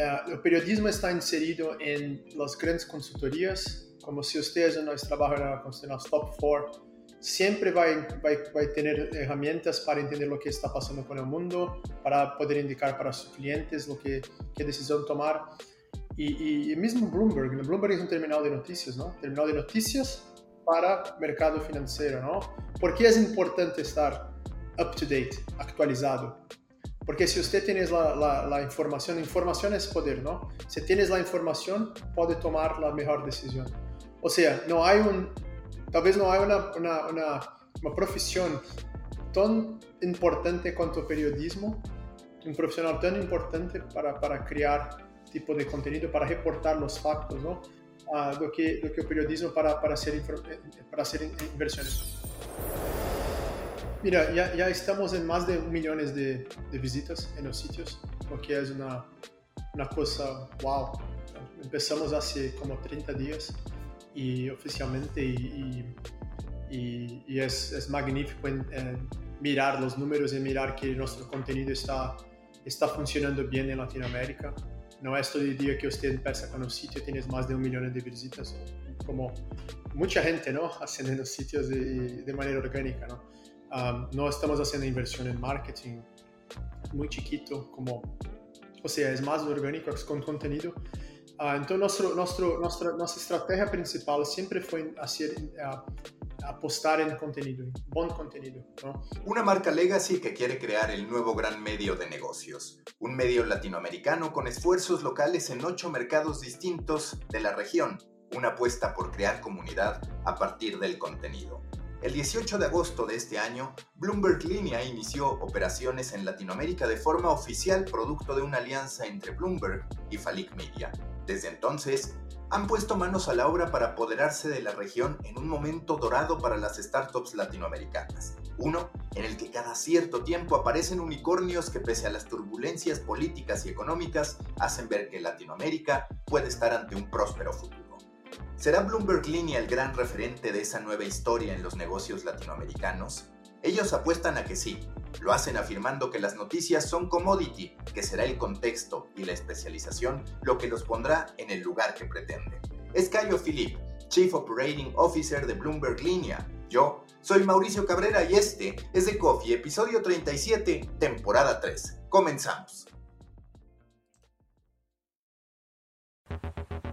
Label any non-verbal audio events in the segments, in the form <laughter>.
Uh, periodismo está inserido en las grandes consultorías, como si ustedes no trabajan en las top four, siempre va, va, va, a tener herramientas para entender lo que está pasando con el mundo, para poder indicar para sus clientes lo que, qué decisión tomar. Y, y, mismo Bloomberg, Bloomberg es un terminal de noticias, ¿no? Terminal de noticias para mercado financiero, ¿no? ¿Por qué es importante estar up to date, actualizado? Porque si usted tiene la, la, la, información, información es poder, ¿no? Si tienes la información, puede tomar la mejor decisión. O sea, no hay un, tal vez no hay una, una, una, una profesión tan importante cuanto periodismo, un profesional tan importante para, para crear tipo de contenido, para reportar los factos, ¿no? Uh, do, que, do que o periodismo para, para, hacer, para hacer inversiones. Mira, ya, ya estamos en más de millones de, de visitas en los sitios, lo que es una, una cosa wow. Empezamos hace como 30 días y oficialmente y, y, y es, es, magnífico en, en mirar los números y mirar que nuestro contenido está, está funcionando bien en Latinoamérica. No es todo el día que usted empieza con un sitio y tienes más de un millón de visitas, como mucha gente, ¿no? Haciendo en los sitios de, de manera orgánica, ¿no? No estamos haciendo inversión en marketing muy chiquito, como, o sea, es más orgánico con contenido. Uh, entonces, nuestro, nuestro, nuestra, nuestra estrategia principal siempre fue uh, apostar en contenido, en buen contenido. Una marca legacy que quiere crear el nuevo gran medio de negocios. Un medio latinoamericano con esfuerzos locales en ocho mercados distintos de la región. Una apuesta por crear comunidad a partir del contenido. El 18 de agosto de este año, Bloomberg Línea inició operaciones en Latinoamérica de forma oficial producto de una alianza entre Bloomberg y Falik Media. Desde entonces, han puesto manos a la obra para apoderarse de la región en un momento dorado para las startups latinoamericanas. Uno en el que cada cierto tiempo aparecen unicornios que pese a las turbulencias políticas y económicas hacen ver que Latinoamérica puede estar ante un próspero futuro. ¿Será Bloomberg Línea el gran referente de esa nueva historia en los negocios latinoamericanos? Ellos apuestan a que sí. Lo hacen afirmando que las noticias son commodity, que será el contexto y la especialización lo que los pondrá en el lugar que pretenden. Es Cayo Philip, Chief Operating Officer de Bloomberg Línea. Yo soy Mauricio Cabrera y este es The Coffee, episodio 37, temporada 3. Comenzamos.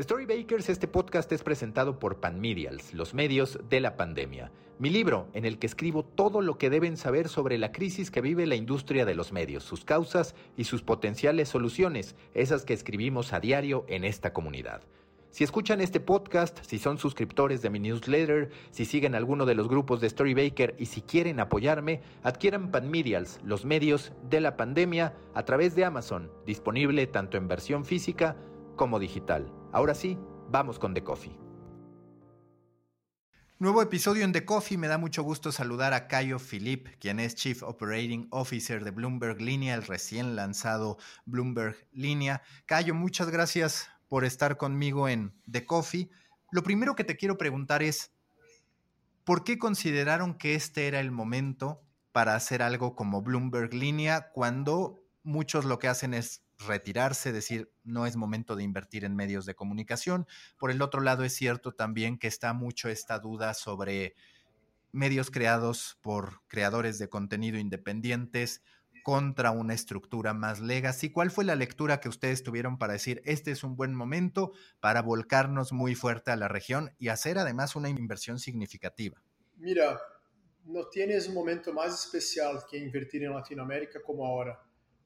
Storybakers, este podcast es presentado por Panmedials, los medios de la pandemia. Mi libro, en el que escribo todo lo que deben saber sobre la crisis que vive la industria de los medios, sus causas y sus potenciales soluciones, esas que escribimos a diario en esta comunidad. Si escuchan este podcast, si son suscriptores de mi newsletter, si siguen alguno de los grupos de Storybaker y si quieren apoyarme, adquieran Panmedials, los medios de la pandemia, a través de Amazon, disponible tanto en versión física como digital. Ahora sí, vamos con The Coffee. Nuevo episodio en The Coffee. Me da mucho gusto saludar a Cayo Philip, quien es Chief Operating Officer de Bloomberg Línea, el recién lanzado Bloomberg Línea. Cayo, muchas gracias por estar conmigo en The Coffee. Lo primero que te quiero preguntar es, ¿por qué consideraron que este era el momento para hacer algo como Bloomberg Línea cuando muchos lo que hacen es retirarse, decir, no es momento de invertir en medios de comunicación. Por el otro lado, es cierto también que está mucho esta duda sobre medios creados por creadores de contenido independientes contra una estructura más legacy. ¿Cuál fue la lectura que ustedes tuvieron para decir, este es un buen momento para volcarnos muy fuerte a la región y hacer además una inversión significativa? Mira, no tienes un momento más especial que invertir en Latinoamérica como ahora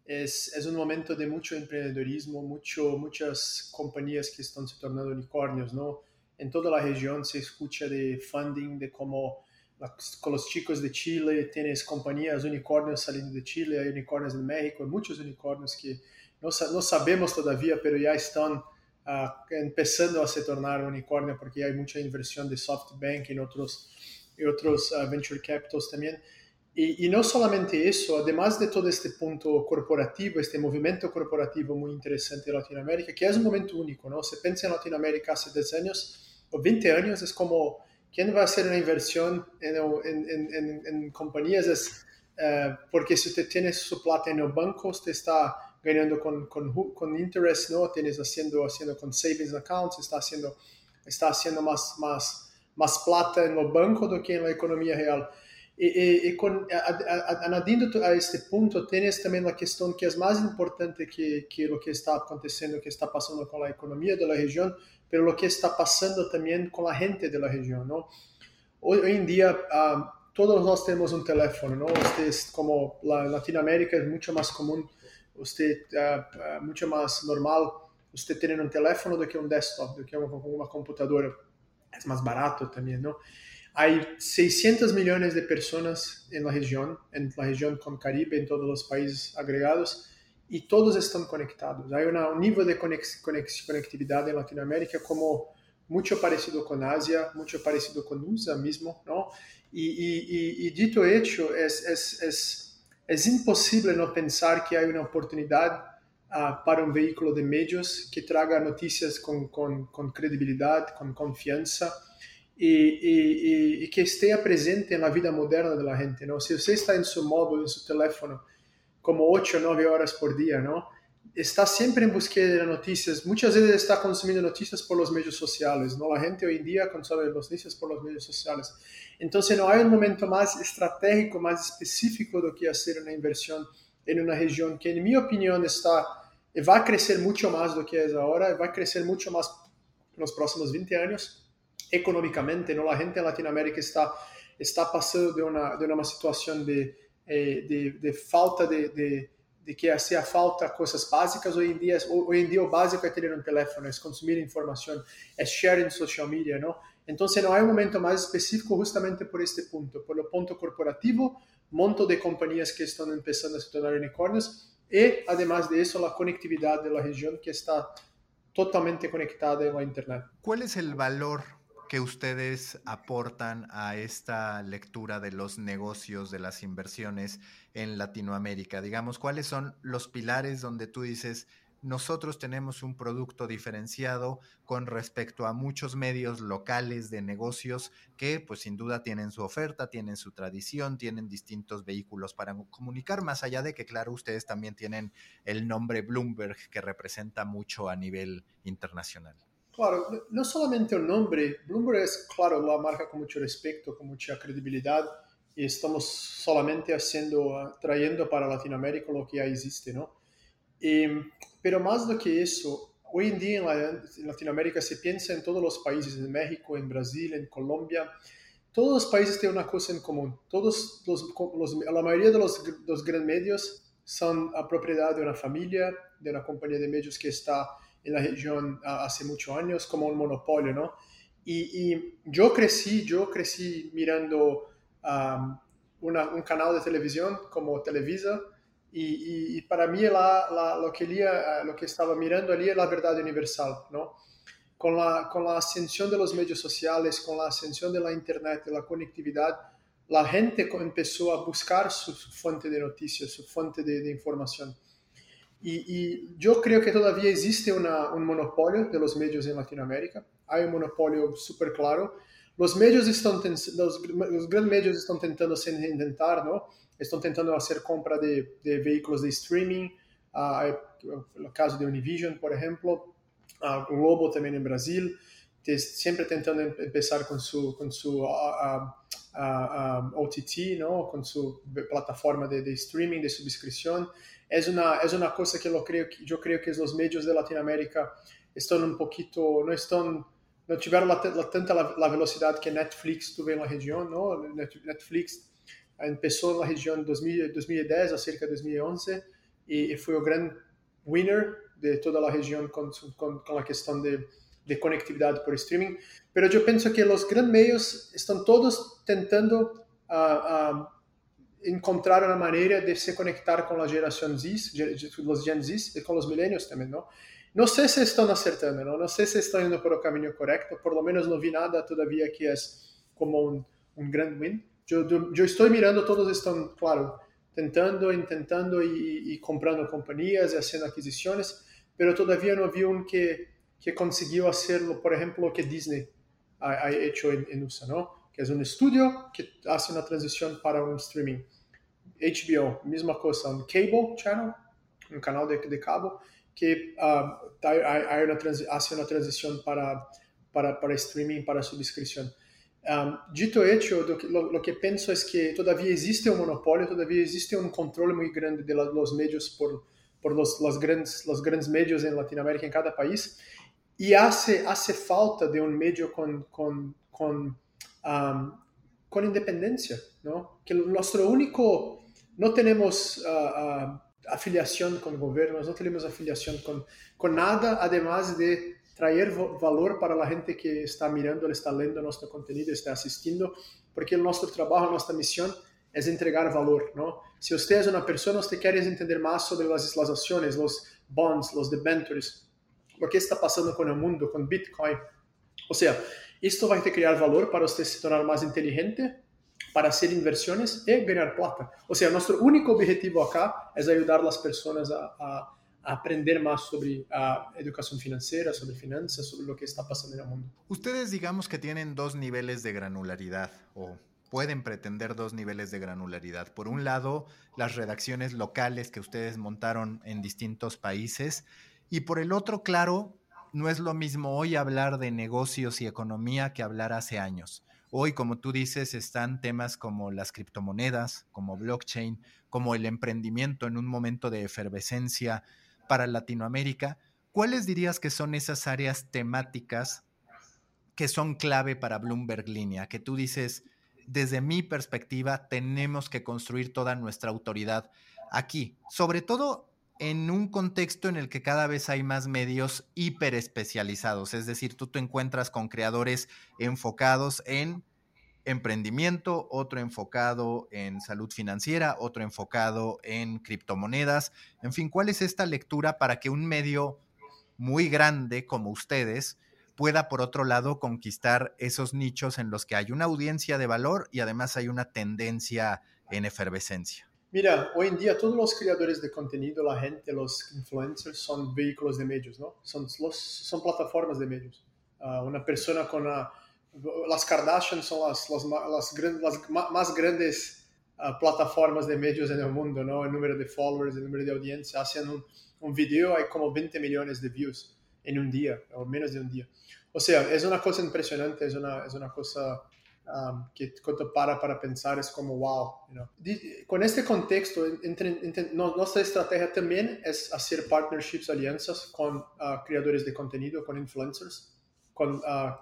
es, es, un momento de mucho emprendedorismo, mucho, muchas compañías que están se tornando unicornios, ¿no? En toda la región se escucha de funding, de cómo con los chicos de Chile tienes compañías unicornios saliendo de Chile, hay unicornios en México, hay muchos unicornios que no, no sabemos todavía, pero ya están uh, empezando a se tornar unicornio porque hay mucha inversión de SoftBank y otros, y otros uh, venture capitals también. Y, no solamente eso, además de todo este punto corporativo, este movimiento corporativo muy interesante de Latinoamérica, que es un momento único, ¿no? Se piensa en Latinoamérica hace 10 años o 20 años, es como, ¿quién va a hacer una inversión en, en, en, compañías? Es, eh, porque si usted tiene su plata en el banco, usted está ganando con, con, con interest, ¿no? Tienes haciendo, haciendo con savings accounts, está haciendo, está haciendo más, más, más plata en el banco do que en la economía real. Y, y, y con, añadiendo a este punto, tienes también la cuestión que es más importante que, que, lo que está aconteciendo, que está pasando con la economía de la región, pero lo que está pasando también con la gente de la región. ¿no? Hoy, hoy en día, um, todos nosotros tenemos un teléfono, ¿no? Ustedes, como la Latinoamérica es mucho más común, usted, uh, uh, mucho más normal, usted tener un teléfono do que un desktop, do que una, una computadora. Es más barato también, ¿no? Hay 600 millones de la región, en la región con Caribe, en todos los países agregados, y todos están conectados. Una, un nivel de conex, conex, conectividad en Latinoamérica como mucho parecido con Asia, mucho parecido con USA mismo, ¿no? Y, y dito hecho, es, es, no pensar que hay una oportunidad uh, para un vehículo de medios que traga noticias con, con, con credibilidad, con confianza, e, e, e, que esteja presente na vida moderna da gente, não? Se você está em seu móvel, em seu telefone, como 8 ou 9 horas por dia, não? Está sempre em busca de notícias, muitas vezes está consumindo notícias por os meios sociais, não? A gente hoje em dia consome notícias por os meios sociais. Então, não há um momento mais estratégico, mais específico do que fazer uma inversão em uma região que, em minha opinião, está vai crescer muito mais do que é agora, vai crescer muito mais nos próximos 20 anos económicamente, ¿no? La gente en Latinoamérica está, está pasando de una, de una situación de, eh, de, de, falta de, de, que hacía falta cosas básicas. Hoy en, día, hoy en día lo básico es tener un teléfono, es consumir información, es sharing social media, ¿no? Entonces no hay un momento más específico justamente por este punto, por el punto corporativo, monto de compañías que están empezando a se tornar unicornios y además de eso la conectividad de la región que está totalmente conectada en la Internet. ¿Cuál es el valor que ustedes aportan a esta lectura de los negocios, de las inversiones en Latinoamérica? Digamos, ¿cuáles son los pilares donde tú dices, nosotros tenemos un producto diferenciado con respecto a muchos medios locales de negocios que pues sin duda tienen su oferta, tienen su tradición, tienen distintos vehículos para comunicar, más allá de que claro, ustedes también tienen el nombre Bloomberg que representa mucho a nivel internacional. Claro, no solamente el nombre, Bloomberg es, claro, la marca con mucho respeto, con mucha credibilidad y estamos solamente haciendo, trayendo para Latinoamérica lo que ya existe, ¿no? pero más do que eso, hoy en día en, Latinoamérica se piensa en todos los países, en México, en Brasil, en Colombia, todos los países tienen una cosa en común. Todos los, la mayoría de los, grandes medios son a propiedad de una familia, de una compañía de medios que está en la región hace muchos años como un monopolio, ¿no? Y, yo crecí, yo crecí mirando un canal de televisión como Televisa y, para mí la, lo, que lo que estaba mirando allí es la verdad universal, ¿no? Con la, con la ascensión de los medios sociales, con la ascensión de la Internet, de la conectividad, la gente empezó a buscar su, fuente de noticias, su fuente de, de información. Y, yo creo que todavía existe una, un monopolio de los medios en Latinoamérica. Hay un monopolio súper claro. Los medios están, los, los, grandes medios están tentando se reinventar, ¿no? Están tentando hacer compra de, de de streaming. Uh, el caso de Univision, por ejemplo. Uh, Globo también en Brasil. Siempre tentando em, empezar con su, con su uh, OTT, ¿no? Con su plataforma de, de streaming, de suscripción es una, es una cosa que, lo creo, yo creo que los medios de Latinoamérica están un poquito, no están, no tuvieron tanta la, la, velocidad que Netflix tuvo en la región. Netflix empezó en la región 2000, 2010 a cerca de 2011 y, y, fue el gran winner de toda la región con, con, con la cuestión de, de, conectividad por streaming. Pero yo pienso que los grandes medios están todos tentando uh, uh, encontrar una manera de se conectar con la generación Z, los Gen Z y con los milenios también, ¿no? No sé si están acertando, ¿no? No sé si están yendo por el camino correcto, por lo menos no vi nada todavía que es como un, un gran win, Yo, yo, estoy mirando, todos están, claro, tentando, intentando y, y, comprando compañías y haciendo adquisiciones, pero todavía no vi un que, que consiguió hacerlo, por ejemplo, lo que Disney ha, ha hecho en, en, USA, ¿no? Que es un estudio que hace una transición para un streaming. HBO, misma cosa, un cable channel, un canal de, de cabo, que uh, una transición para, para, para streaming, para suscripción. Um, dito hecho, lo, lo, que pienso es que todavía existe un monopolio, todavía existe un control muy grande los medios por, por los, los, grandes, los grandes medios en Latinoamérica, en cada país, y hace, hace falta de un medio con, um, con independencia, ¿no? Que nuestro único, no tenemos uh, uh, afiliación con gobiernos, no tenemos afiliación con, con nada, además de traer valor para la gente que está mirando, está leyendo nuestro contenido, está asistiendo, porque nuestro trabajo, nuestra misión es entregar valor, ¿no? Si usted es una persona, usted quiere entender más sobre las, acciones, los bonds, los debentures, lo que está pasando con el mundo, con Bitcoin. O sea, esto va a crear valor para usted se tornar más inteligente, para hacer inversiones y ganar plata. O sea, nuestro único objetivo acá es ayudar a las personas a, a aprender más sobre uh, educación financiera, sobre finanzas, sobre lo que está pasando en el mundo. Ustedes digamos que tienen dos niveles de granularidad o pueden pretender dos niveles de granularidad. Por un lado, las redacciones locales que ustedes montaron en distintos países y por el otro, claro, no es lo mismo hoy hablar de negocios y economía que hablar hace años. Hoy, como tú dices, están temas como las criptomonedas, como blockchain, como el emprendimiento en un momento de efervescencia, para Latinoamérica, ¿cuáles dirías que son esas áreas temáticas que son clave para Bloomberg Línea? Que tú dices, desde mi perspectiva, tenemos que construir toda nuestra autoridad aquí, sobre todo en un contexto en el que cada vez hay más medios hiper especializados, es decir, tú te encuentras con creadores enfocados en emprendimiento, otro enfocado en salud financiera, otro enfocado en criptomonedas. En fin, ¿cuál es esta lectura para que un medio muy grande como ustedes pueda, por otro lado, conquistar esos nichos en los que hay una audiencia de valor y además hay una tendencia en efervescencia? Mira, hoy en día todos los creadores de contenido, la gente, los influencers son vehículos de medios, ¿no? Son, los, son plataformas de medios. Uh, una persona con una las Kardashian son las, las, las, las más grandes uh, plataformas de medios en el mundo, ¿no? El número de followers, el número de audiencia. Hacen un, un, video, hay como 20 millones de views en un día, o menos de un día. O sea, es una cosa impresionante, es una, es una cosa um, que cuando para para pensar es como wow. You know? Con este contexto, entre, entre, nuestra estrategia también es hacer partnerships, alianzas con uh, creadores de contenido, con influencers, con... Uh,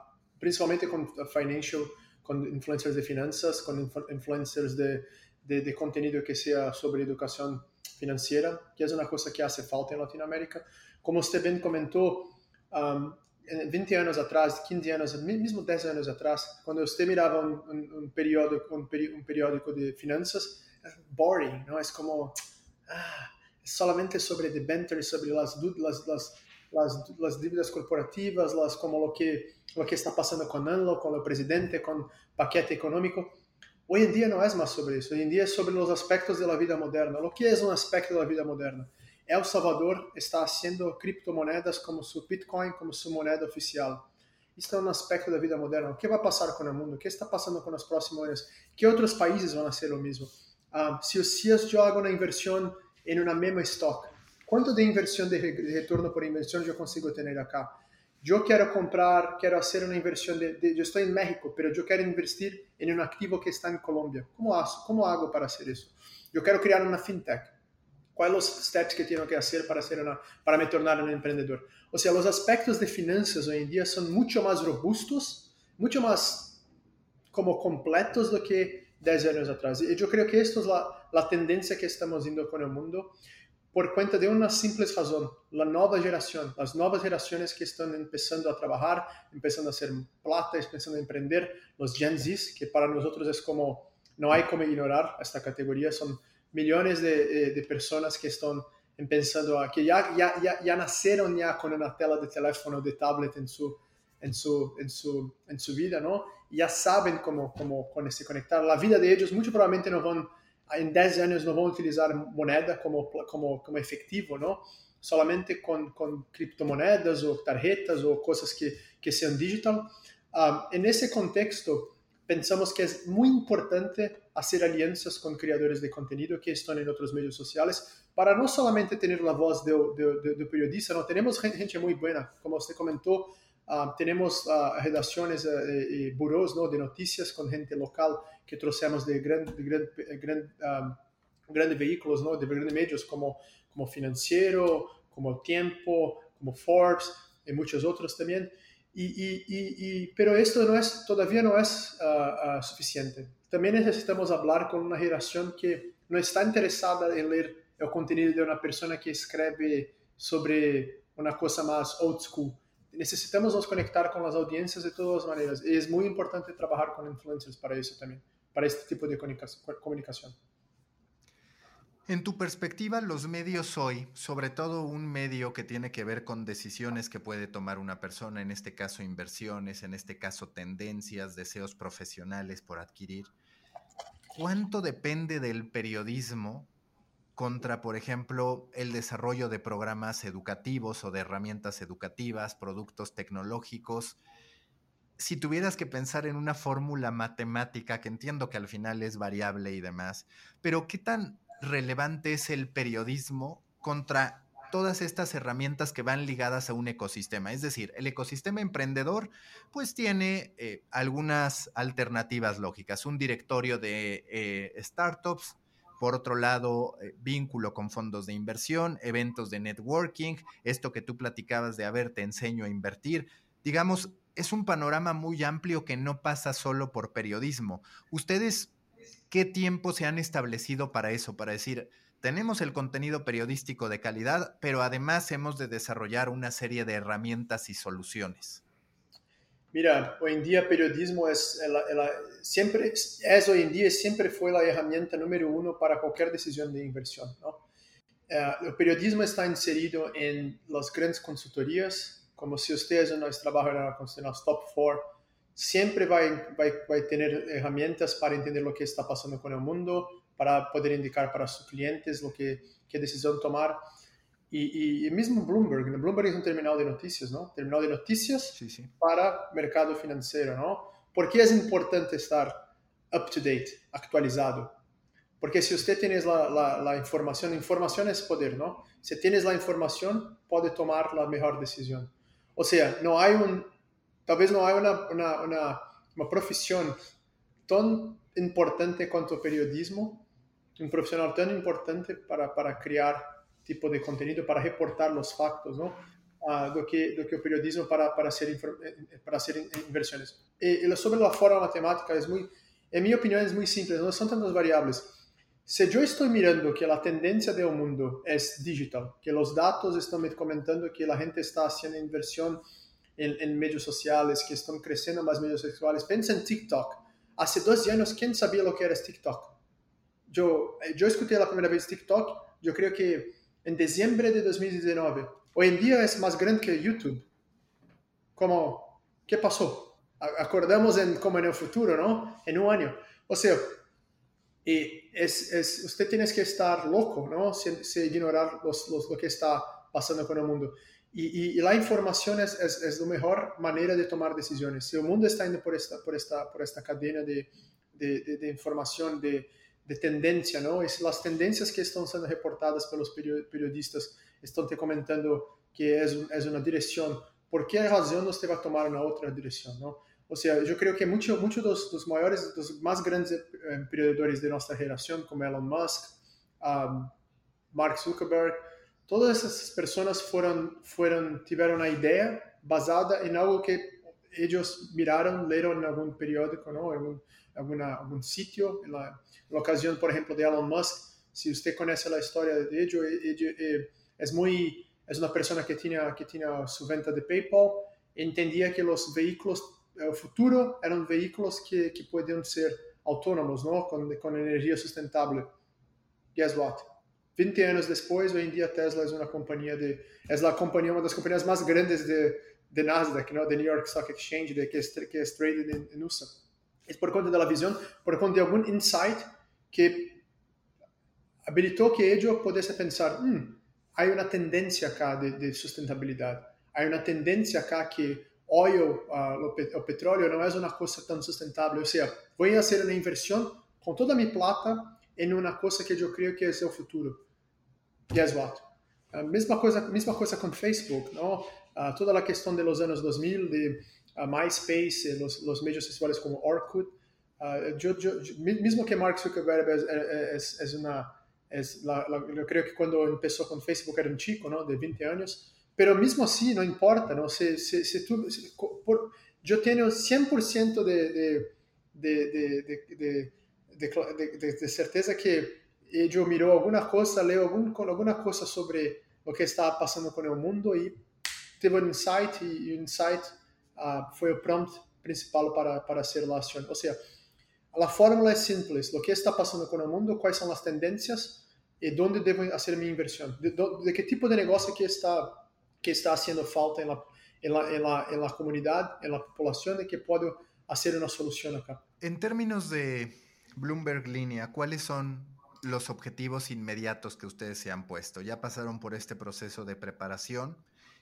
principalmente con financial, con influencers de finanzas, con influencers de, de, de, contenido que sea sobre educación financiera, que es una cosa que hace falta en Latinoamérica. Como usted bien comentó, um, 20 años atrás, 15 años, mismo 10 años atrás, cuando usted miraba un, un, un, periódico, un, un, periódico de finanzas, es boring, ¿no? Es como, ah, es solamente sobre debentures, sobre las, las, las, las, las dívidas corporativas, las, como lo que, lo que está pasando con ANLO, con el presidente, con paquete económico. Hoy en día no es más sobre eso, hoy en día es sobre los aspectos de la vida moderna. Lo que es un aspecto de la vida moderna? El Salvador está haciendo criptomonedas como su Bitcoin, como su moneda oficial. Esto es un aspecto de la vida moderna. ¿Qué va a pasar con el mundo? ¿Qué está pasando con los próximos años? ¿Qué otros países van a hacer lo mismo? Um, si, si yo hago una inversión en una memo stock, ¿Cuánto de inversión de, retorno por inversión yo consigo tener acá? Yo quiero comprar, quiero hacer una inversión de, de, yo estoy en México, pero yo quiero invertir en un activo que está en Colombia. ¿Cómo hago, cómo hago para hacer eso? Yo quiero crear una fintech. ¿Cuáles los steps que tengo que hacer para, una, para me tornar un emprendedor? O sea, los aspectos de finanzas hoy en día son mucho más robustos, mucho más como completos do que 10 años atrás. Y yo creo que esto es la, la tendencia que estamos viendo con el mundo por cuenta de una simple razón, la nueva generación, las nuevas generaciones que están empezando a trabajar, empezando a hacer plata, empezando a emprender, los Gen Z, que para nosotros es como, no hay como ignorar esta categoría, son millones de, eh, de personas que están empezando a, que ya, ya, ya, ya, nacieron ya con una tela de teléfono, de tablet en su, en su, en su, en su vida, ¿no? Ya saben cómo, cómo, conectar. La vida de ellos, mucho probablemente no van, en 10 años no van a utilizar moneda como, como, como efectivo, ¿no? Solamente con, con criptomonedas o tarjetas o cosas que, que sean digital. Um, en ese contexto, pensamos que es muy importante hacer alianzas con creadores de contenido que están en otros medios sociales para no solamente tener la voz de, de, de periodista, no tenemos gente, muy buena, como usted comentó, uh, tenemos uh, redacciones y uh, buros ¿no? de noticias con gente local que trocemos de, gran, de gran, gran, um, grandes vehículos, ¿no? de grandes medios como, como Financiero, como Tiempo, como Forbes y muchos otros también. Y, pero esto todavía no es uh, uh, suficiente. También necesitamos hablar con una generación que no está interesada en leer el contenido de una persona que escribe sobre una cosa más old school. Necesitamos nos conectar con las audiencias de todas maneras. Y es muy importante trabajar con influencers para eso también, para este tipo de comunicación. En tu perspectiva, los medios hoy, sobre todo un medio que tiene que ver con decisiones que puede tomar una persona, en este caso inversiones, en este caso tendencias, deseos profesionales por adquirir, ¿cuánto depende del periodismo contra, por ejemplo, el desarrollo de programas educativos o de herramientas educativas, productos tecnológicos? Si tuvieras que pensar en una fórmula matemática, que entiendo que al final es variable y demás, pero ¿qué tan relevante es el periodismo contra todas estas herramientas que van ligadas a un ecosistema. Es decir, el ecosistema emprendedor pues tiene eh, algunas alternativas lógicas, un directorio de eh, startups, por otro lado, eh, vínculo con fondos de inversión, eventos de networking, esto que tú platicabas de, a ver, te enseño a invertir. Digamos, es un panorama muy amplio que no pasa solo por periodismo. Ustedes ¿Qué tiempo se han establecido para eso? Para decir, tenemos el contenido periodístico de calidad, pero además hemos de desarrollar una serie de herramientas y soluciones. Mira, hoy en día periodismo es, siempre, es hoy en día siempre fue la herramienta número uno para cualquier decisión de inversión. ¿no? Eh, el periodismo está inserido en las grandes consultorías, como si ustedes no trabajan en los top four siempre va, va, a tener herramientas para entender lo que está pasando con el mundo, para poder indicar para sus clientes lo que, qué decisión tomar. Y, y, mismo Bloomberg, Bloomberg es un terminal de noticias, ¿no? Terminal de noticias sí, sí. para mercado financiero, ¿no? ¿Por qué es importante estar up to date, actualizado? Porque si usted tiene la, la, la información, información es poder, ¿no? Si tienes la información, puede tomar la mejor decisión. O sea, no hay un talvez não há uma, uma, uma, uma profissão tão importante quanto o periodismo, um profissional tão importante para, para criar tipo de conteúdo, para reportar os fatos, não? Uh, do que do que o periodismo para para ser para ser inversões. E, e sobre a forma matemática é muito, em minha opinião, é muito simples. Não são tantas variáveis. Se eu estou mirando que a tendência do mundo é digital, que os dados estão me comentando que a gente está fazendo inversão en, en, medios sociales que están creciendo más medios sexuales. Piensa en TikTok. Hace dos años, ¿quién sabía lo que era TikTok? Yo, eh, yo escuché la primera vez TikTok, yo creo que en diciembre de 2019. Hoy en día es más grande que YouTube. ¿Cómo? ¿Qué pasó? Acordamos en como en el futuro, ¿no? En un año. O sea, y es, es, usted tiene que estar loco, ¿no? Sin ignorar los, los, lo que está pasando con el mundo. Y, y, la información es, es, es, la mejor manera de tomar decisiones. Si el mundo está yendo por esta, por esta, por esta cadena de, de, de, información, de, de, tendencia, ¿no? Es las tendencias que están siendo reportadas por los periodistas están te comentando que es, es una dirección. ¿Por qué razón usted va a tomar una otra dirección, ¿no? O sea, yo creo que muchos mucho de los, mayores, los más grandes eh, periodistas de nuestra generación, como Elon Musk, um, Mark Zuckerberg, todas essas pessoas foram, foram tiveram uma ideia basada em algo que eles miraram, leram em algum periódico, não? Algum, alguna, algum sítio. Na, na ocasião, por exemplo, de Elon Musk, se você conhece a história de ele é muito é uma pessoa que tinha que tinha sua venda de PayPal, entendia que os veículos o futuro eram veículos que que podiam ser autônomos, não? Com, com energia sustentável. Guess what? 20 anos depois, hoje em dia Tesla é uma companhia de é a companhia uma das companhias mais grandes de, de Nasdaq, ¿no? de New York Stock Exchange, de que es, que es traded en, en USA. Es por cuenta de la visión, por cuenta de algún insight que habilitó que ellos pudiesen pensar, hmm, hay una tendencia acá de, de, sustentabilidad, hay una tendencia acá que oil, uh, el petróleo no es una cosa tan sustentable, o sea, voy a hacer una inversión con toda mi plata en una cosa que yo creo que es el futuro. Guess what? Uh, misma, cosa, misma cosa con Facebook, ¿no? Uh, toda la cuestión de los años 2000, de uh, MySpace, los, los medios sociales como Orkut. Yo, yo, mismo que Mark Zuckerberg es, es, es una... Es la, la, yo creo que cuando empezó con Facebook era un chico, ¿no? De 20 años. Pero mismo así, no importa, ¿no? Si, si, si tú, por, yo tengo 100% de, de, de, de de, de, de, certeza que yo miró alguna cosa, leo algún, alguna cosa sobre lo que está pasando con el mundo y tuvo un insight y un insight uh, fue el prompt principal para, para hacer la acción. O sea, la fórmula es simple, lo que está pasando con el mundo, cuáles son las tendencias y dónde debo hacer mi inversión, de, de qué tipo de negocio que está, que está haciendo falta en la, en la, en la, en la comunidad, en la población y que puedo hacer una solución acá. En términos de Bloomberg Línea, ¿cuáles son los objetivos inmediatos que ustedes se han puesto? Ya pasaron por este proceso de preparación,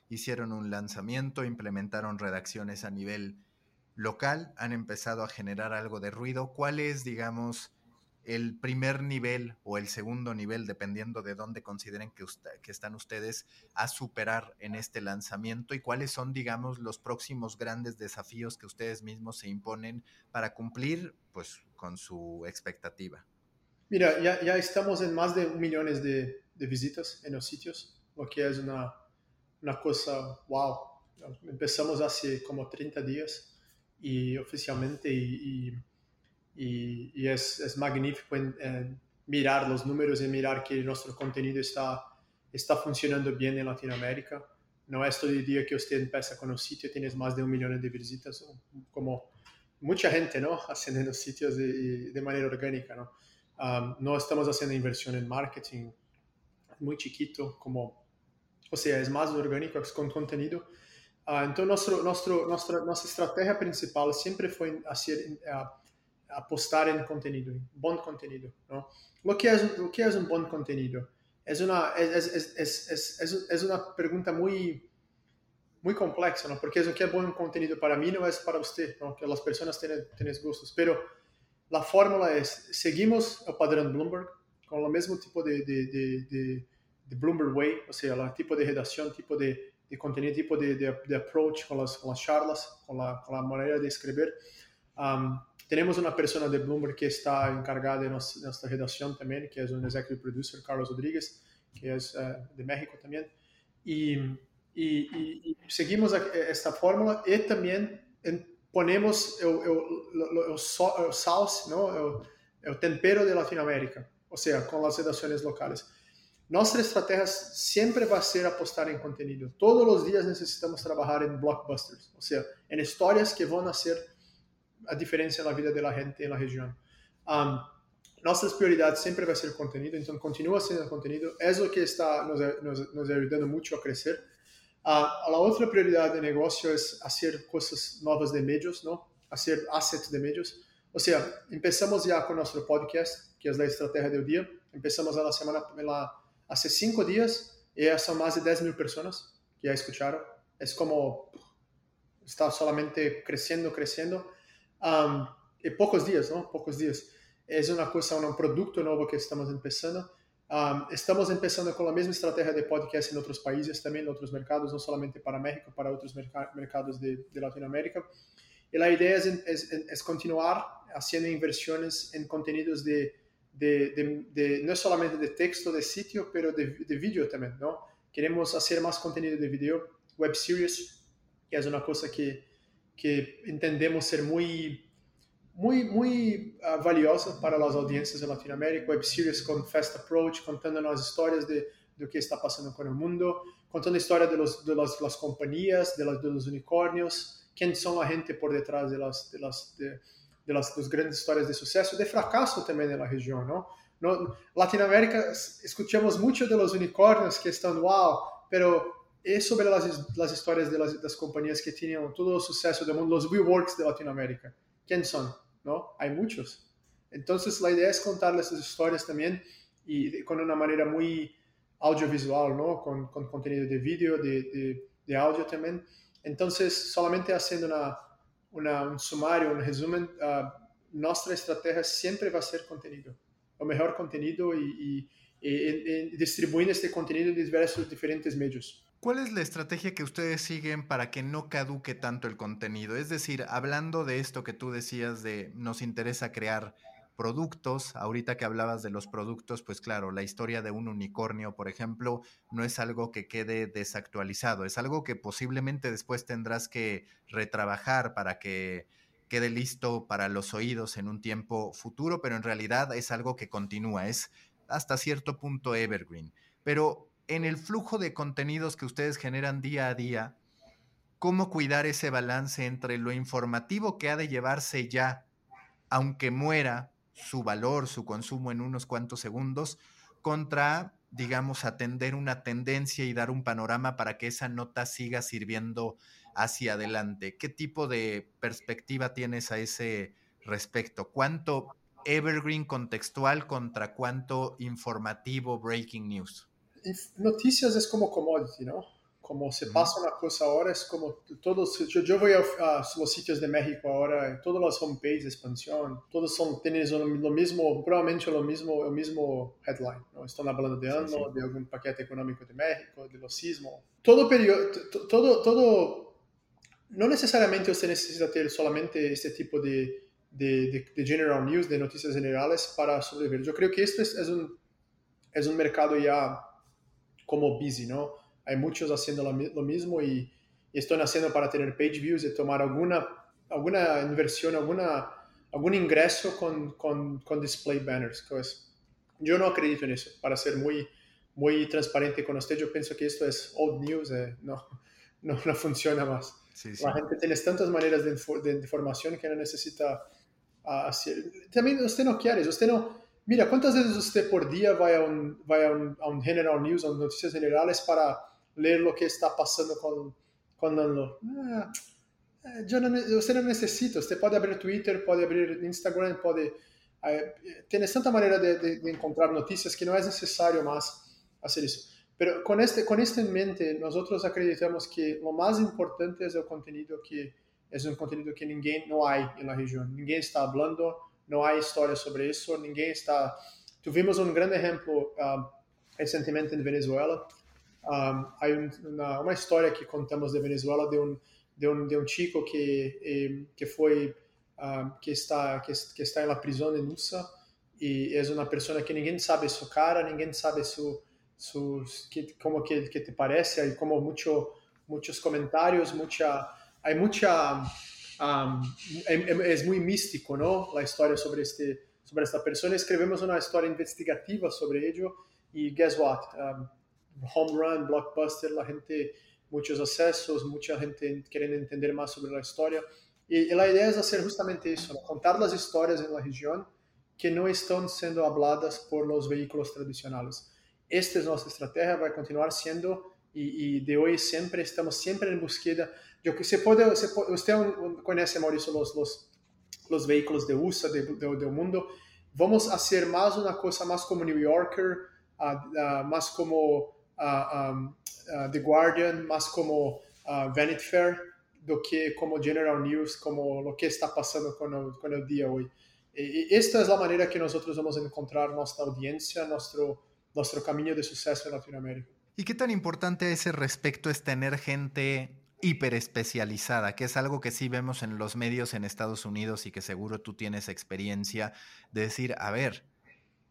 hicieron un lanzamiento, implementaron redacciones a nivel local, han empezado a generar algo de ruido. ¿Cuál es, digamos, el primer nivel o el segundo nivel, dependiendo de dónde consideren que, están ustedes a superar en este lanzamiento y cuáles son, digamos, los próximos grandes desafíos que ustedes mismos se imponen para cumplir, pues, con su expectativa? Mira, ya, ya estamos en más de millones de, de, visitas en los sitios, lo que es una, una cosa wow. Empezamos hace como 30 días y oficialmente y, y es, es, magnífico en, en mirar los números y mirar que nuestro contenido está, está funcionando bien en Latinoamérica. No es todo el día que usted empieza con un sitio y tienes más de un millón de visitas, como mucha gente, ¿no? <laughs> Haciendo sitios de, de manera orgánica, ¿no? Um, no estamos haciendo inversión en marketing muy chiquito, como, o sea, es más orgánico, es con contenido. Uh, entonces, nuestro, nuestro, nuestra, nuestra estrategia principal siempre fue hacer, uh, apostar en contenido, en buen contenido, ¿no? Lo que es, lo que es un buen contenido? Es una, es, es, es, es, es una pregunta muy muy complexa, ¿no? Porque eso que es buen contenido para mí no es para usted, ¿no? Que las personas tienen, tienen gustos. Pero la fórmula es, seguimos el padrón Bloomberg con el mismo tipo de, de, de, de Bloomberg Way, o sea, el tipo de redacción, tipo de, contenido, tipo de, approach con las, con las charlas, con la, con la, manera de escribir. Um, tenemos una persona de Bloomberg que está encargada de nuestra redacción también, que es un executive producer, Carlos Rodríguez, que es uh, de México y, y seguimos esta fórmula y también ponemos el sauce, ¿no? el, tempero de Latinoamérica, o sea, con las redações locales. Nuestra estrategia siempre va a ser apostar en contenido. Todos los días necesitamos trabajar en blockbusters, o sea, en historias que van a hacer a diferencia en la vida de la gente en la región. Um, nuestras prioridades siempre va a ser contenido, entonces continúa siendo contenido, es lo que está nos, nos, nos ayudando mucho a crecer a la otra prioridad de negocio es hacer cosas nuevas de medios, ¿no? Hacer assets de medios. O sea, empezamos ya con nuestro podcast, que es la estrategia del día. Empezamos a la semana, la, hace cinco días, y ya son más de 10 mil personas que ya escucharon. Es como, está solamente creciendo, creciendo. Um, y pocos días, ¿no? Pocos días. Es una cosa, un producto nuevo que estamos empezando. Um, estamos empezando con la misma estrategia de podcast en otros países, también en otros mercados, no solamente para México, para otros merc mercados de, de, Latinoamérica. Y la idea es, es, es, continuar haciendo inversiones en contenidos de, de, de, no solamente de texto, de sitio, pero de, vídeo también, ¿no? Queremos hacer más contenido de video, web series, que es una cosa que, que entendemos ser muy muy, muy uh, valiosa para las audiencias de Latinoamérica, web series con Fast Approach, contando las historias de, de lo que está pasando con el mundo, contando historias de, los, de las, las compañías, de, las, de los unicornios, quién son la gente por detrás de las, de las, de, de las, de las grandes historias de suceso, de fracaso también en la región, ¿no? no Latinoamérica, escuchamos mucho de los unicornios que están, wow, pero es sobre de las, las, compañías que tienen todo el suceso del mundo, los WeWorks de Latinoamérica. ¿Quién son? ¿No? Hay muchos. Entonces la idea es contarles esas historias también y con una manera muy audiovisual, ¿no? Con, con de vídeo, de, de, de, audio también. Entonces, solamente haciendo una, una, un sumario, un resumen, uh, nuestra a ser contenido, o mejor contenido y, y, y, y distribuir este contenido en diversos diferentes medios. ¿Cuál es la estrategia que ustedes siguen para que no caduque tanto el contenido? Es decir, hablando de esto que tú decías de nos interesa crear productos, ahorita que hablabas de los productos, pues claro, la historia de un unicornio, por ejemplo, no es algo que quede desactualizado, es algo que posiblemente después tendrás que retrabajar para que quede listo para los oídos en un tiempo futuro, pero en realidad es algo que continúa, es hasta cierto punto evergreen. Pero en el flujo de contenidos que ustedes generan día a día, cómo cuidar ese balance entre lo informativo que ha de llevarse ya, aunque muera su valor, su consumo en unos cuantos segundos, contra, digamos, atender una tendencia y dar un panorama para que esa nota siga sirviendo hacia adelante. ¿Qué tipo de perspectiva tienes a ese respecto? ¿Cuánto evergreen contextual contra cuánto informativo breaking news? Noticias es como commodity, ¿no? Como se pasa una cosa ahora, es como todos, yo, yo voy a, a, los sitios de México ahora, todas las homepages expansión, todos son, tienen lo mismo, probablemente lo mismo, el mismo headline, ¿no? Están hablando de ANO, sí, sí. de algún paquete económico de México, de los sismos. Todo periodo, todo, todo, no necesariamente usted necesita tener solamente este tipo de, de, de, de general news, de noticias generales para sobrevivir. Yo creo que esto es, es un, es un mercado ya como busy, ¿no? Hay muchos haciendo lo, lo mismo y, y, están haciendo para tener page views y tomar alguna, alguna inversión, alguna, algún ingreso con, con, con display banners. Pues, yo no acredito en eso, para ser muy, muy transparente con usted, yo pienso que esto es old news, eh, no, <laughs> no, no, funciona más. Sí, sí. La gente tiene tantas maneras de, de, de información que no necesita uh, hacer. También usted no quiere, usted no Mira, ¿cuántas veces usted por día va a va a a General News, a noticias generales para leer lo que está pasando con, con ah, no, usted no necesita, usted puede abrir Twitter, puede abrir Instagram, puede... Eh, tienes tanta manera de, de, de, encontrar noticias que no es necesario más hacer eso. Pero con, este, con esto en mente, nosotros acreditamos que lo más importante es el contenido que es un contenido que ninguém no hay en la región. Ninguém está hablando, no hay historia sobre eso, ninguém está... Tuvimos un gran ejemplo um, recentemente en Venezuela. Um, hay un, una, una, historia que contamos de Venezuela de un, de un, de un chico que, eh, que fue, um, que, está, que, que, está en la prisión en USA y es una persona que ninguém sabe su cara, ninguém sabe su, su que, como que, que te parece, hay como mucho, muchos comentarios, mucha, hay mucha um, es, es, muy místico, ¿no? La historia sobre, este, sobre esta persona. Escribimos una historia investigativa sobre ello y guess what? Um, home run, blockbuster, la gente, muchos accesos, mucha gente quiere entender más sobre la historia. Y, y la idea es hacer justamente eso, ¿no? contar las historias en la región que no están siendo habladas por los vehículos tradicionales. Esta es nuestra estrategia, va a continuar siendo y, y de hoy siempre estamos siempre en búsqueda yo que se puede, se puede usted conoce, Mauricio, los, los, los vehículos de USA, de, de, del mundo. Vamos a hacer más una cosa más como New Yorker, uh, uh, más como uh, um, The Guardian, más como Vanity Fair, do que como General News, como lo que está pasando con el, con el día hoy. Y esta es la manera que nosotros vamos a encontrar nuestra audiencia, nuestro, nuestro camino de suceso en Latinoamérica. ¿Y qué tan importante a ese respecto es tener gente hiperespecializada, que es algo que sí vemos en los medios en Estados Unidos y que seguro tú tienes experiencia de decir, a ver,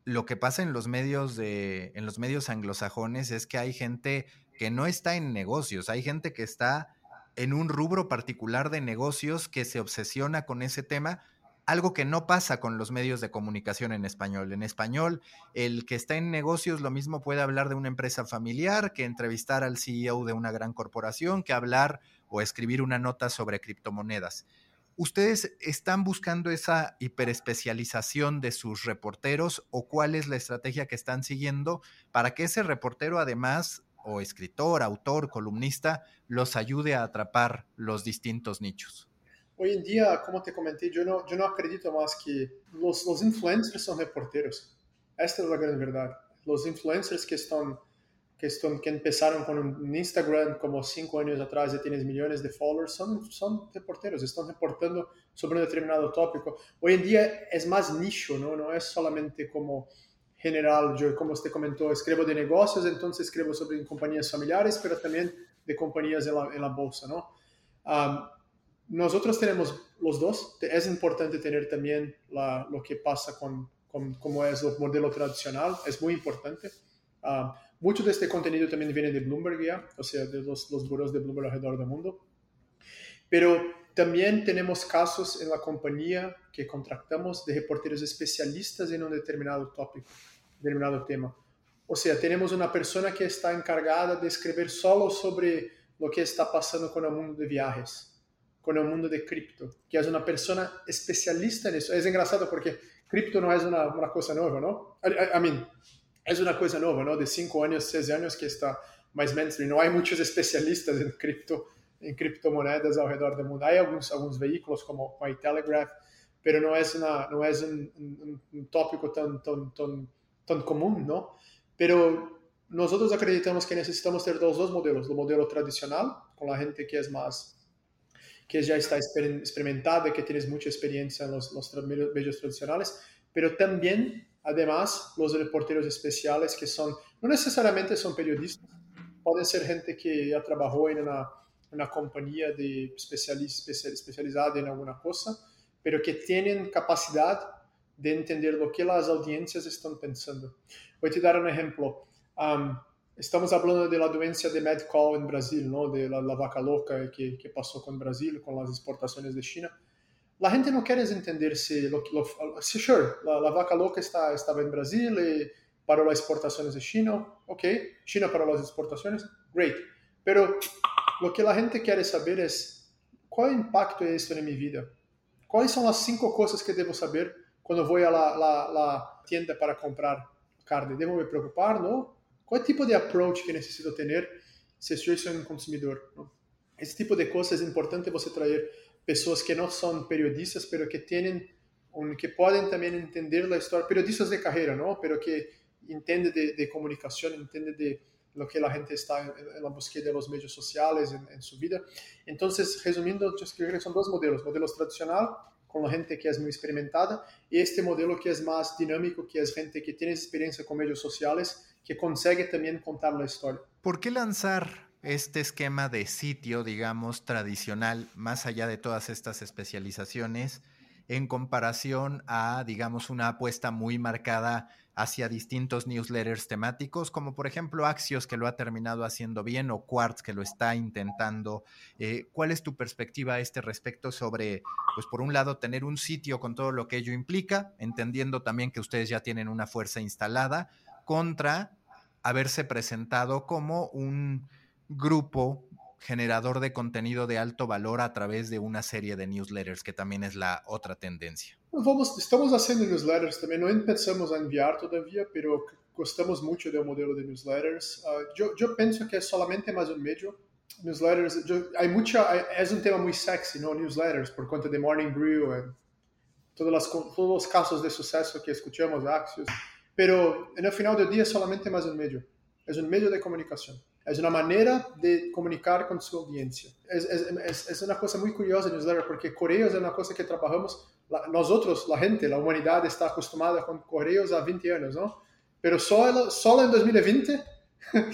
lo que pasa en los medios de en los medios anglosajones es que hay gente que no está en negocios, hay gente que está en un rubro particular de negocios que se obsesiona con ese tema algo que no pasa con los medios de comunicación en español. En español, el que está en negocios lo mismo puede hablar de una empresa familiar que entrevistar al CEO de una gran corporación, que hablar o escribir una nota sobre criptomonedas. ¿Ustedes están buscando esa hiperespecialización de sus reporteros o cuál es la estrategia que están siguiendo para que ese reportero además o escritor, autor, columnista, los ayude a atrapar los distintos nichos? Hoy en día, como te comenté, yo no, yo no acredito más que los influencers son reporteros. Esta es la gran verdad. Los influencers que están que, están, que empezaron con un Instagram como cinco años atrás y tienes millones de followers, son, son reporteros, están reportando sobre un determinado tópico. Hoy en día es más nicho, ¿no? No es solamente como general, como usted comentó, escribo de negocios, entonces escribo sobre compañías familiares, pero también de compañías en la, bolsa, ¿no? Nosotros tenemos los dos, es importante tener también la, lo que pasa con, con cómo es el modelo tradicional, es muy importante. Mucho de este contenido también viene de Bloomberg ya, o sea, de los, los buros de Bloomberg alrededor del mundo. Pero también tenemos casos en la compañía que contratamos de reporteros especialistas en un determinado tópico, determinado tema. O sea, tenemos una persona que está encargada de escribir solo sobre lo que está pasando con el mundo de viajes, con el mundo de cripto, que es una persona especialista en eso. Es engraçado porque cripto no es una, una cosa nueva, ¿no? I, I, mean, es una cosa nueva, ¿no? De cinco años, seis años que está más mainstream. No hay muchos especialistas en cripto, en criptomonedas alrededor del mundo. Hay algunos, algunos vehículos como Telegraph, pero no es, una, no es un, un, un tópico tan, tan, tan, tan común, ¿no? Pero nosotros acreditamos que necesitamos tener los dos modelos, el modelo tradicional, con la gente que es más que ya está experimentada, que tienes mucha experiencia en los, los medios tradicionales, pero también Además, los reporteros especiales que son, no necesariamente son periodistas, pueden ser gente que ya trabajó en una, compañía de especializada en alguna cosa, pero que tienen capacidad de entender lo que las audiencias están pensando. Voy a dar un ejemplo. Estamos hablando de la doencia de mad cow en Brasil, ¿no? de la, la vaca loca que, que pasó con Brasil, con las exportaciones de China. La gente no quiere entender si, lo, lo, si sure, la, la, vaca loca está, estaba en Brasil y paró las exportaciones de China, ok, China paró las exportaciones, great, pero lo que la gente quiere saber es cuál impacto es esto en mi vida, cuáles son las cinco cosas que debo saber cuando voy a la, la, la tienda para comprar carne, debo me preocupar, ¿no? ¿Cuál tipo de approach que necesito tener si estoy soy un consumidor? Ese tipo de cosas es importante você traer pessoas que não são periodistas, pero que um, que podem também entender a história, periodistas de carreira, não? Pero que entendem de, de comunicação, entendem de lo que a gente está la búsqueda de los medios sociales en, en su vida. Entonces, resumindo, yo creo que son dos modelos, modelos tradicional con la gente que es muy experimentada y este modelo que es más dinámico, que es gente que tiene experiencia con medios sociales, que consigue también contar la historia. ¿Por qué lanzar este esquema de sitio, digamos, tradicional, más allá de todas estas especializaciones, en comparación a, digamos, una apuesta muy marcada hacia distintos newsletters temáticos, como por ejemplo Axios, que lo ha terminado haciendo bien, o Quartz, que lo está intentando. Eh, ¿Cuál es tu perspectiva a este respecto sobre, pues por un lado, tener un sitio con todo lo que ello implica, entendiendo también que ustedes ya tienen una fuerza instalada, contra haberse presentado como un grupo generador de contenido de alto valor a través de una serie de newsletters, que también es la otra tendencia. Vamos, estamos haciendo newsletters también, no empezamos a enviar todavía, pero gostamos mucho del modelo de newsletters. Uh, yo, yo pienso que es solamente más un medio. Newsletters, yo, hay mucha, es un tema muy sexy, ¿no? Newsletters, por cuenta de Morning Brew, y todas las, todos los casos de suceso que escuchamos, Axios. Pero el final del día es solamente más un medio. Es un medio de comunicación. Es una manera de comunicar con su audiencia. Es, es, es una cosa muy curiosa, newsletter, porque correos es una cosa que trabajamos, la, nosotros, la gente, la humanidad está acostumbrada con correos a 20 años, ¿no? Pero solo, solo en 2020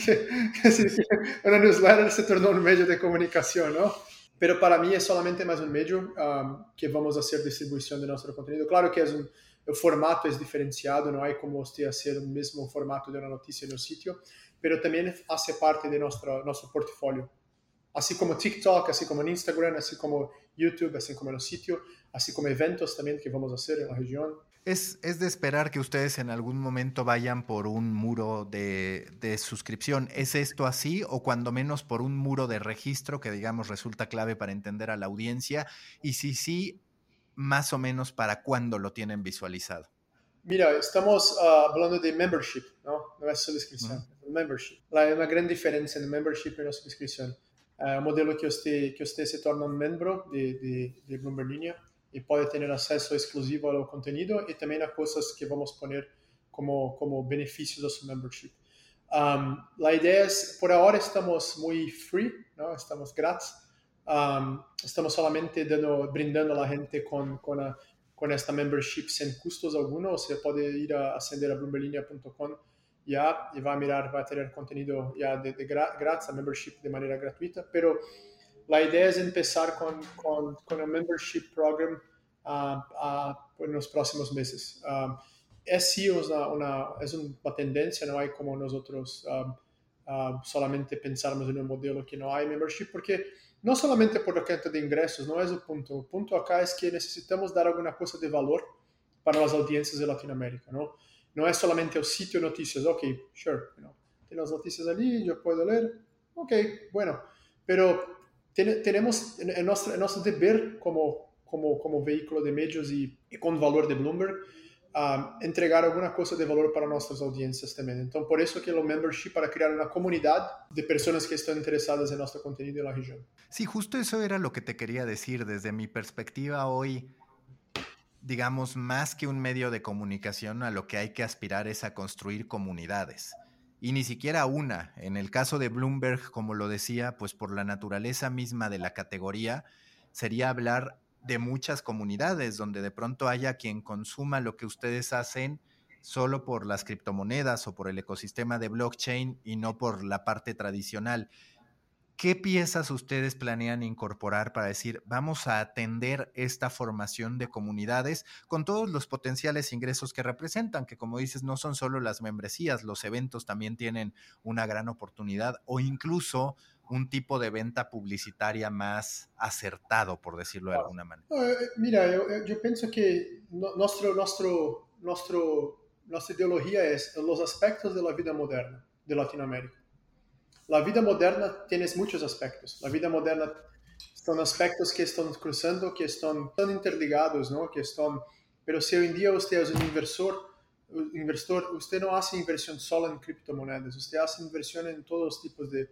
que, que una newsletter se tornó un medio de comunicación, ¿no? Pero para mí es solamente más un medio um, que vamos a distribución de nuestro contenido. Claro que es un, el formato es diferenciado, no hay como usted hacer el mismo formato de una noticia en el sitio, pero también hace parte de nuestro, nuestro portafolio. Así como TikTok, así como Instagram, así como YouTube, así como en los sitios, así como eventos también que vamos a hacer en la región. Es, es de esperar que ustedes en algún momento vayan por un muro de, de, suscripción. ¿Es esto así o cuando menos por un muro de registro que digamos resulta clave para entender a la audiencia? Y si sí, más o menos para cuándo lo tienen visualizado. Mira, estamos uh, hablando de membership, ¿no? No es suscripción. Uh -huh membership. Hay una gran diferencia en membership y la suscripción. Uh, modelo que usted, que usted se torna un miembro de, de, de Bloomberg Línea y puede tener acceso exclusivo al contenido y también a cosas que vamos a poner como, como beneficios de su membership. Um, la idea es, por ahora estamos muy free, ¿no? estamos gratis. Um, estamos solamente dando, brindando a la gente con, con, a, con esta membership sin costos alguno. O sea, puede ir a ascender a bloomberlinia.com ya y va a mirar, va a tener contenido ya de, de gratis, a membership de manera gratuita. Pero la idea es empezar con, con, con el membership program uh, uh, en los próximos meses. Um, es sí una, una, es una tendencia, no hay como nosotros um, uh, solamente pensarmos en un modelo que no hay membership, porque no solamente por cantidad de ingresos, no es el punto. El punto acá es que necesitamos dar alguna cosa de valor para las audiencias de Latinoamérica, ¿no? No es solamente el sitio de ok, sure, you know, noticias allí, yo puedo leer, ok, bueno, pero tenemos en nuestro, en como, como, como de medios y con valor de Bloomberg, um, entregar alguna cosa de valor para nuestras audiencias también. Entonces, por eso que lo membership para crear una comunidad de personas que están interesadas en nuestro contenido en la región. Sí, justo eso era lo que te quería decir. Desde mi perspectiva hoy, digamos, más que un medio de comunicación, a lo que hay que aspirar es a construir comunidades. Y ni siquiera una. En el caso de Bloomberg, como lo decía, pues por la naturaleza misma de la categoría, sería hablar de muchas comunidades, donde de pronto haya quien consuma lo que ustedes hacen solo por las criptomonedas o por el ecosistema de blockchain y no por la parte tradicional. ¿Qué piezas ustedes planean incorporar para decir, vamos a atender esta formación de comunidades con todos los potenciales ingresos que representan, que como dices, no son solo las membresías, los eventos también tienen una gran oportunidad o incluso un tipo de venta publicitaria más acertado, por decirlo de alguna manera? Eh, mira, yo, eh, yo, pienso que nuestro, nuestro, nuestro, nuestra ideología es los aspectos de la vida moderna de Latinoamérica. La vida moderna tiene muchos aspectos. La vida moderna son aspectos que están cruzando, que están, están interligados, ¿no? Que están, pero si hoy en día usted es un inversor, inversor, usted no hace inversión solo en criptomonedas, usted hace inversión en todos los tipos de,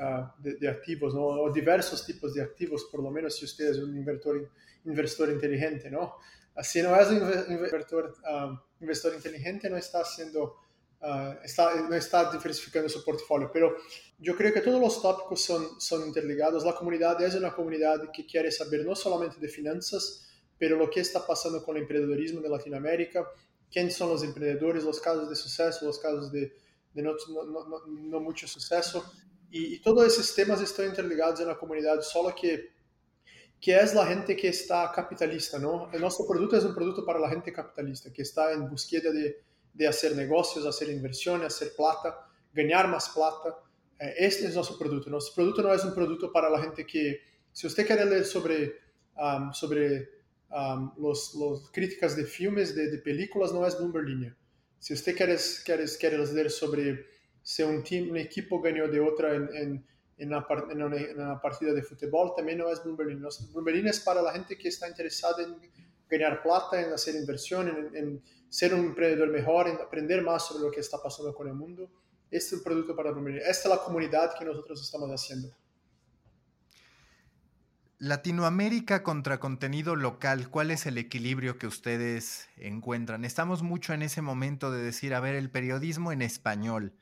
uh, de, de, activos, ¿no? o diversos tipos de activos, por lo menos si usted es un inversor, inversor inteligente, ¿no? Si no es un inversor, uh, inversor inteligente, no está haciendo, uh, está, no está diversificando su portafolio, pero yo creo que todos los tópicos son, son interligados. La comunidad es una comunidad que quiere saber no solamente de finanzas, pero lo que está pasando con el emprendedorismo de Latinoamérica, quiénes son los emprendedores, los casos de suceso, los casos de, de no, no, no, no, mucho suceso, y, todos esos temas están interligados en la comunidad, solo que, que es la gente que está capitalista, ¿no? Nuestro producto es un producto para la gente capitalista, que está en búsqueda de, de hacer negocios, hacer inversiones, hacer plata, ganar más plata. Este es nuestro producto. Nuestro producto no es un producto para la gente que, si usted quiere leer sobre, um, sobre um, los, los, críticas de filmes, de, de, películas, no es Bloomberg Línea. Si usted quiere, quiere, quiere leer sobre si un, team, un equipo ganó de otra en, en, en, en, una, en, una, partida de fútbol, también no es Bloomberg. Bloomberg es para la gente que está interesada en ganar plata, en hacer inversión, en, ser un emprendedor mejor, en aprender más sobre lo que está pasando con el mundo. Este es el producto para Bloomberg. Esta es la comunidad que nosotros estamos haciendo. Latinoamérica contra contenido local, ¿cuál es el equilibrio que ustedes encuentran? Estamos mucho en ese momento de decir, a ver, el periodismo en español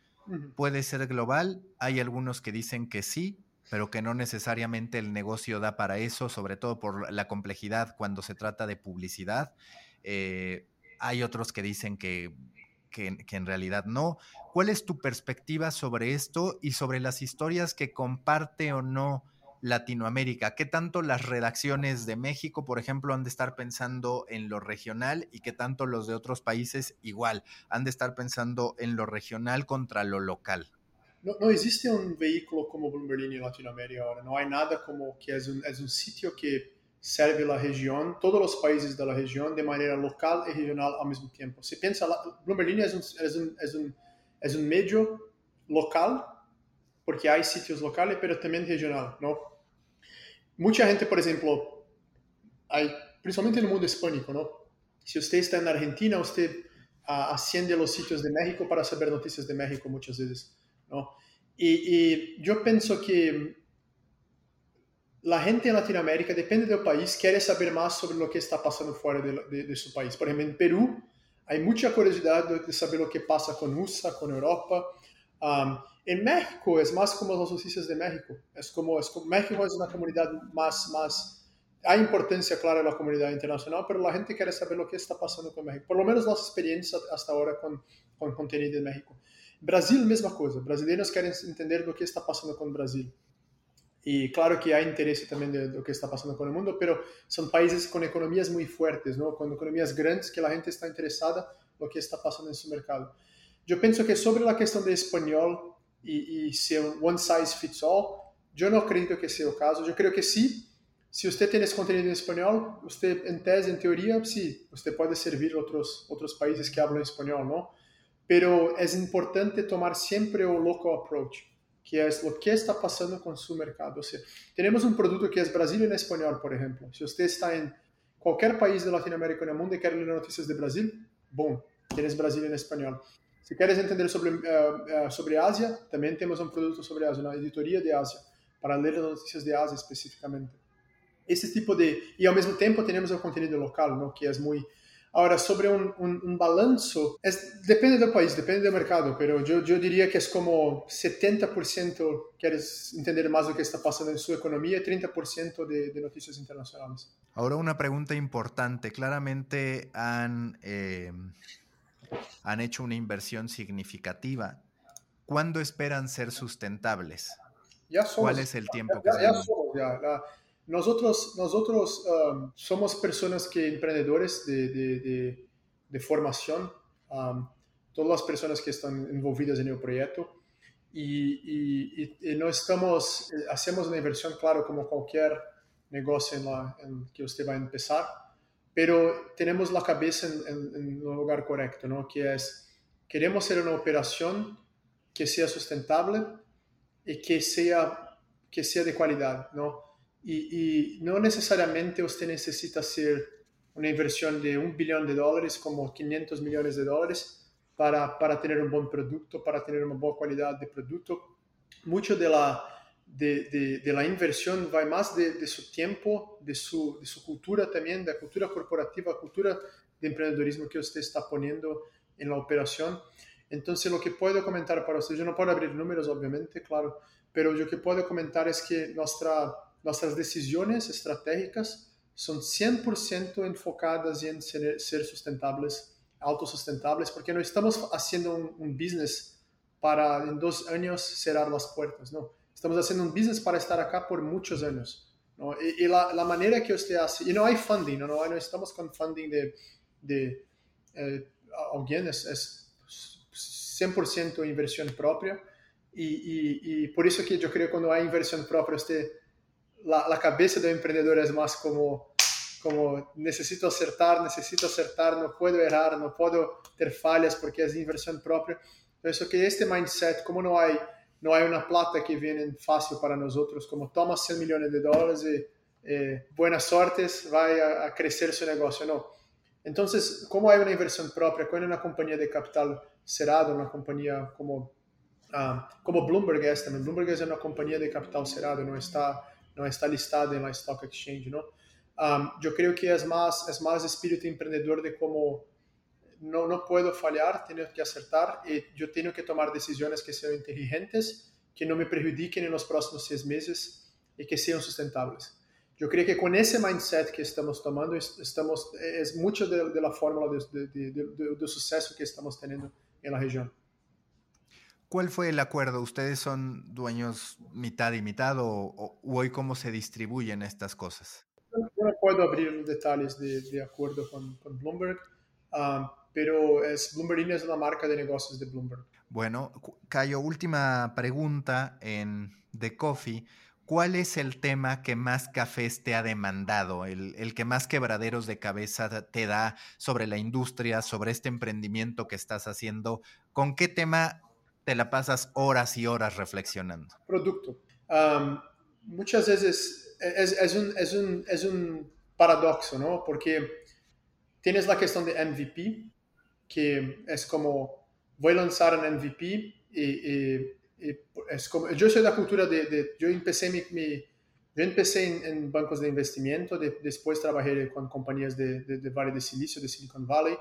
puede ser global. Hay algunos que dicen que sí, pero que no necesariamente el negocio da para eso, sobre todo por la complejidad cuando se trata de publicidad. Eh, hay otros que dicen que, que, que, en realidad no. ¿Cuál es tu perspectiva sobre esto y sobre las historias que comparte o no Latinoamérica? ¿Qué tanto las redacciones de México, por ejemplo, han de estar pensando en lo regional y qué tanto los de otros países igual han de estar pensando en lo regional contra lo local? No, existe un vehículo como Bloomberg en Latinoamérica ahora, no hay nada como que es un, sitio que serve la región, todos los países de la región de manera local y regional al mismo tiempo. Si piensa, Bloomberg es es un, es es un medio local porque hay sitios locales, pero también regional, ¿no? Mucha gente, por ejemplo, hay, principalmente en el mundo hispánico, ¿no? Si usted está en Argentina, usted uh, asciende a los sitios de México para saber noticias de México muchas veces. ¿no? Y, yo pienso que la gente en Latinoamérica, depende del país, quiere saber más sobre lo que está pasando fuera de, su país. Por ejemplo, en Perú hay mucha curiosidad de, saber lo que pasa con USA, con Europa. Um, en México es más como las noticias de México. Es como, es como México es una comunidad más, más hay importancia clara en la comunidad internacional, pero la gente quiere saber lo que está pasando con México. Por lo menos nuestra experiencia hasta ahora con, con contenido en México. Brasil, misma cosa. Brasileños quieren entender lo que está pasando con Brasil. Y claro que hay interés también de lo que está pasando con el mundo, pero son países con economías muy fuertes, ¿no? con economías grandes que la gente está interesada en lo que está pasando en su mercado. Yo pienso que sobre la cuestión de español y, y si one size fits all, yo no creo que sea el caso. Yo creo que sí, si usted tiene esse contenido em espanhol, você, em tese, em teoria, sim, você pode servir outros outros países que falam espanhol, não? Pero é importante tomar sempre o local approach, que é o que está passando com seu mercado. Ou seja, temos um produto que é Brasil em espanhol, por exemplo. Se você está em qualquer país de Latinoamérica no mundo e quer ler notícias de Brasil, bom, tienes Brasil em espanhol. Se queres entender sobre uh, sobre Ásia, também temos um produto sobre Ásia, uma editoria de Ásia, para ler as notícias de Ásia especificamente esse tipo de... E ao mesmo tempo temos o conteúdo local, não? que é muito... Agora, sobre um, um, um balanço, é, depende do país, depende do mercado, mas eu, eu diria que é como 70% queres entender mais do que está passando em sua economia e 30% de, de notícias internacionais. Agora, uma pergunta importante. Claramente han, eh, han hecho una inversión significativa. ¿Cuándo esperan ser sustentables? Ya somos, ¿Cuál es el tiempo ya, que ya, se ya somos, ya. Nosotros, nosotros um, somos personas que emprendedores de, de, de, de formación, um, todas las personas que están envolvidas en el proyecto, y, y, y, no estamos, eh, hacemos una inversión, claro, como cualquier negocio en, la, en que usted va a empezar, pero tenemos la cabeza en, en, en el lugar correcto, ¿no? Que es, queremos hacer una operación que sea sustentable y que sea, que sea de calidad, ¿no? Y, no necesariamente usted necesita hacer una inversión de un billón de dólares, como 500 millones de dólares, para, para tener un buen producto, para tener una buena calidad de producto. Mucho de la, de, de, la inversión va más de, de, su tiempo, de su, de su cultura también, de la cultura corporativa, cultura de emprendedorismo que usted está poniendo en la operación. Entonces, lo que puedo comentar para usted, yo no puedo abrir números, obviamente, claro, pero lo que puedo comentar es que nuestra nuestras decisiones estratégicas son 100% enfocadas en ser, ser, sustentables, autosustentables, porque no estamos haciendo un, un, business para en dos años cerrar las puertas, no. Estamos haciendo un business para estar acá por muchos años. ¿no? Y, y la, la, manera que usted hace, y no hay funding, no, no, no estamos con funding de, de eh, alguien, es, es 100% inversión propia. Y, y, y, por eso que yo creo que cuando hay inversión propia, usted la, la, cabeza del emprendedor es más como, como necesito acertar, necesito acertar, no puedo errar, no puedo tener fallas porque es inversión propia. Eso que este mindset, como no hay, no hay una plata que viene fácil para nosotros, como toma 100 millones de dólares y eh, buenas suertes, va a, a, crecer su negocio, no. Entonces, como hay una inversión propia, cuando una compañía de capital cerrado, una compañía como, uh, como Bloomberg es también, Bloomberg es una compañía de capital cerrado, no está não está listada en la Stock Exchange, ¿no? Um, yo creo que es más, es más espíritu emprendedor de como no, no puedo fallar, tengo que acertar y yo tengo que tomar decisiones que sean inteligentes, que no me perjudiquen en los próximos seis meses y que sean sustentables. Yo creo que con ese mindset que estamos tomando, estamos, es mucho de, de la fórmula de, de, de, suceso que estamos teniendo en la región. ¿Cuál fue el acuerdo? ¿Ustedes son dueños mitad y mitad o, o hoy cómo se distribuyen estas cosas? Yo no puedo abrir los detalles de, acuerdo con, con Bloomberg, um, pero es, Bloomberg es una marca de negocios de Bloomberg. Bueno, Cayo, última pregunta en The Coffee. ¿Cuál es el tema que más cafés te ha demandado, el, el, que más quebraderos de cabeza te da sobre la industria, sobre este emprendimiento que estás haciendo? ¿Con qué tema te la pasas horas y horas reflexionando? Producto. Um, muchas veces es, es, un, es, un, es, un, paradoxo, ¿no? Porque tienes la cuestión de MVP, que es como voy a lanzar un MVP y, y es como, yo soy de la cultura de, yo empecé mi, yo empecé en, bancos de investimiento, después trabajé con compañías de, de, Valle de Silicio, de Silicon Valley,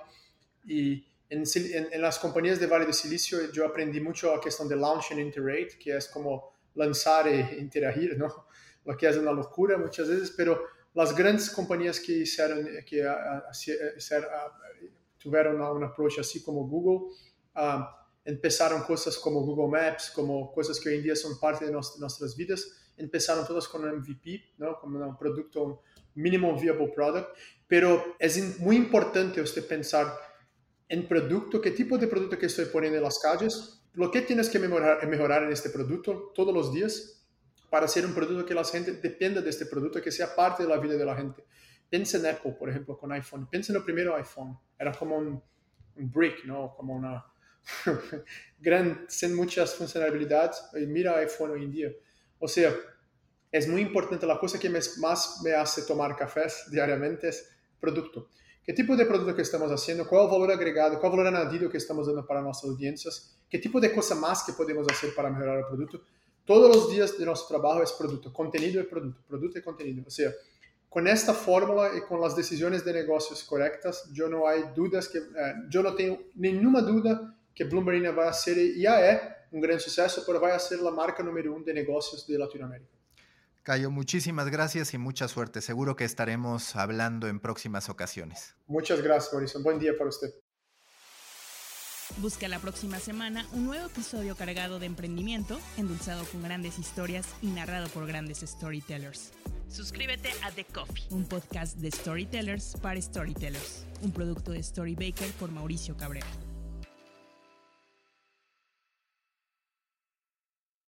y en, en, las compañías de Valle de Silicio yo aprendí mucho la cuestión de launch and iterate, que es como lanzar e interagir, ¿no? Lo que es una locura muchas veces, pero las grandes compañías que hicieron, que tuvieron un approach así como Google, ah, empezaron cosas como Google Maps, como cosas que hoy en día son parte de nuestras vidas, empezaron todas con un MVP, ¿no? como un producto, un minimum viable product, pero es muy importante usted pensar en producto, qué tipo de producto que estoy poniendo en las calles, lo que tienes que mejorar, mejorar en este producto todos los días para ser un producto que la gente dependa de este producto, que sea parte de la vida de la gente. Piensa en Apple, por ejemplo, con iPhone. Piensa en el primero iPhone. Era como un, un brick, ¿no? Como una <laughs> gran, sin muchas funcionalidades. Y mira iPhone hoy en día. O sea, es muy importante. La cosa que más me hace tomar cafés diariamente es producto. ¿Qué tipo de producto que estamos haciendo? ¿Cuál valor agregado? ¿Cuál valor añadido que estamos dando para nuestras audiencias? ¿Qué tipo de cosa más que podemos hacer para mejorar el producto? Todos los días de nuestro trabajo es producto, contenido y producto, producto y contenido. O sea, con esta fórmula y con las decisiones de negocios correctas, yo no hay dudas que, eh, yo no tengo ninguna duda que Bloomberg va a ser, ya es un gran suceso, pero va a ser la marca número uno de negocios de Latinoamérica. Cayo, muchísimas gracias y mucha suerte. Seguro que estaremos hablando en próximas ocasiones. Muchas gracias, Mauricio. Buen día para usted. Busca la próxima semana un nuevo episodio cargado de emprendimiento, endulzado con grandes historias y narrado por grandes storytellers. Suscríbete a The Coffee, un podcast de storytellers para storytellers, un producto de Storybaker por Mauricio Cabrera.